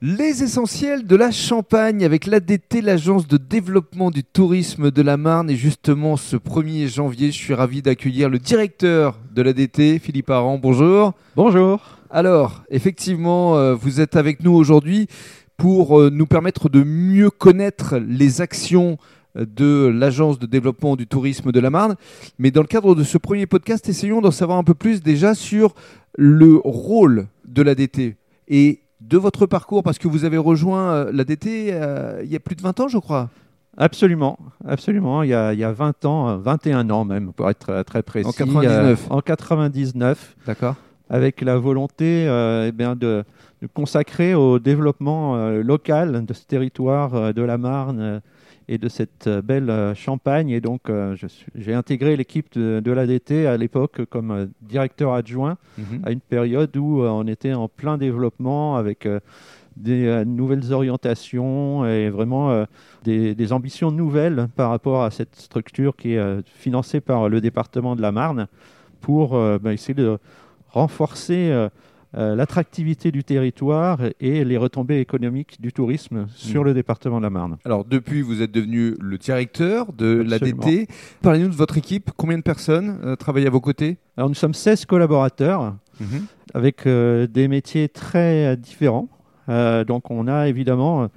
Les essentiels de la Champagne avec l'ADT, l'agence de développement du tourisme de la Marne. Et justement, ce 1er janvier, je suis ravi d'accueillir le directeur de l'ADT, Philippe Aran. Bonjour. Bonjour. Alors, effectivement, euh, vous êtes avec nous aujourd'hui pour euh, nous permettre de mieux connaître les actions euh, de l'agence de développement du tourisme de la Marne. Mais dans le cadre de ce premier podcast, essayons d'en savoir un peu plus déjà sur le rôle de l'ADT. Et de votre parcours, parce que vous avez rejoint euh, l'ADT euh, il y a plus de 20 ans, je crois. Absolument, absolument. Il y a, il y a 20 ans, 21 ans même, pour être très, très précis. En 99. Euh, en 99. D'accord. Avec la volonté euh, eh bien, de, de consacrer au développement euh, local de ce territoire euh, de la Marne et de cette belle Champagne. Et donc, euh, j'ai intégré l'équipe de, de l'ADT à l'époque comme euh, directeur adjoint. Mhm. à une période où euh, on était en plein développement avec des nouvelles orientations et vraiment des, des ambitions nouvelles par rapport à cette structure qui est financée par le département de la Marne pour ben, essayer de renforcer euh, euh, l'attractivité du territoire et les retombées économiques du tourisme sur Mm. le département de la Marne. Alors, depuis, vous êtes devenu le directeur de l'ADT. Parlez-nous de votre équipe. Combien de personnes euh, travaillent à vos côtés? Alors nous sommes 16 collaborateurs Mhm. avec des métiers très différents. Donc on a évidemment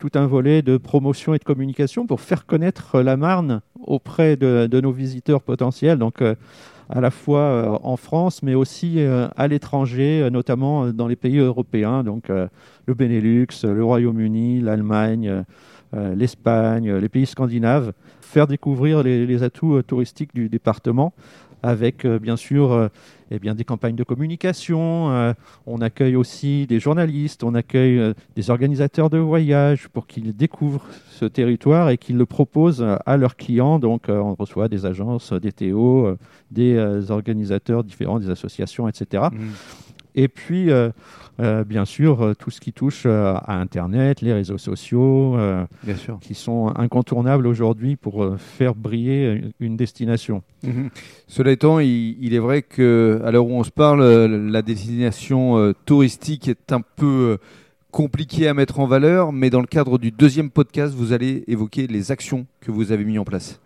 tout un volet de promotion et de communication pour faire connaître euh, la Marne auprès de, nos visiteurs potentiels, donc euh, à la fois euh, en France, mais aussi à l'étranger, notamment dans les pays européens, donc le Benelux, le Royaume-Uni, l'Allemagne, l'Espagne, euh, les pays scandinaves, faire découvrir les, atouts euh, touristiques du département avec euh, bien sûr euh, eh bien, des campagnes de communication. euh, on accueille aussi des journalistes, on accueille euh, des organisateurs de voyages pour qu'ils découvrent ce territoire et qu'ils le proposent euh, à leurs clients. Donc, euh, on reçoit des agences, des TO, euh, des euh, organisateurs différents, des associations, etc. Et puis, euh, euh, bien sûr, euh, tout ce qui touche à Internet, les réseaux sociaux, Bien sûr. qui sont incontournables aujourd'hui pour faire briller une destination. Mhm. Cela étant, il, il est vrai que à l'heure où on se parle, la destination touristique est un peu compliquée à mettre en valeur, mais dans le cadre du deuxième podcast, vous allez évoquer les actions que vous avez mises en place.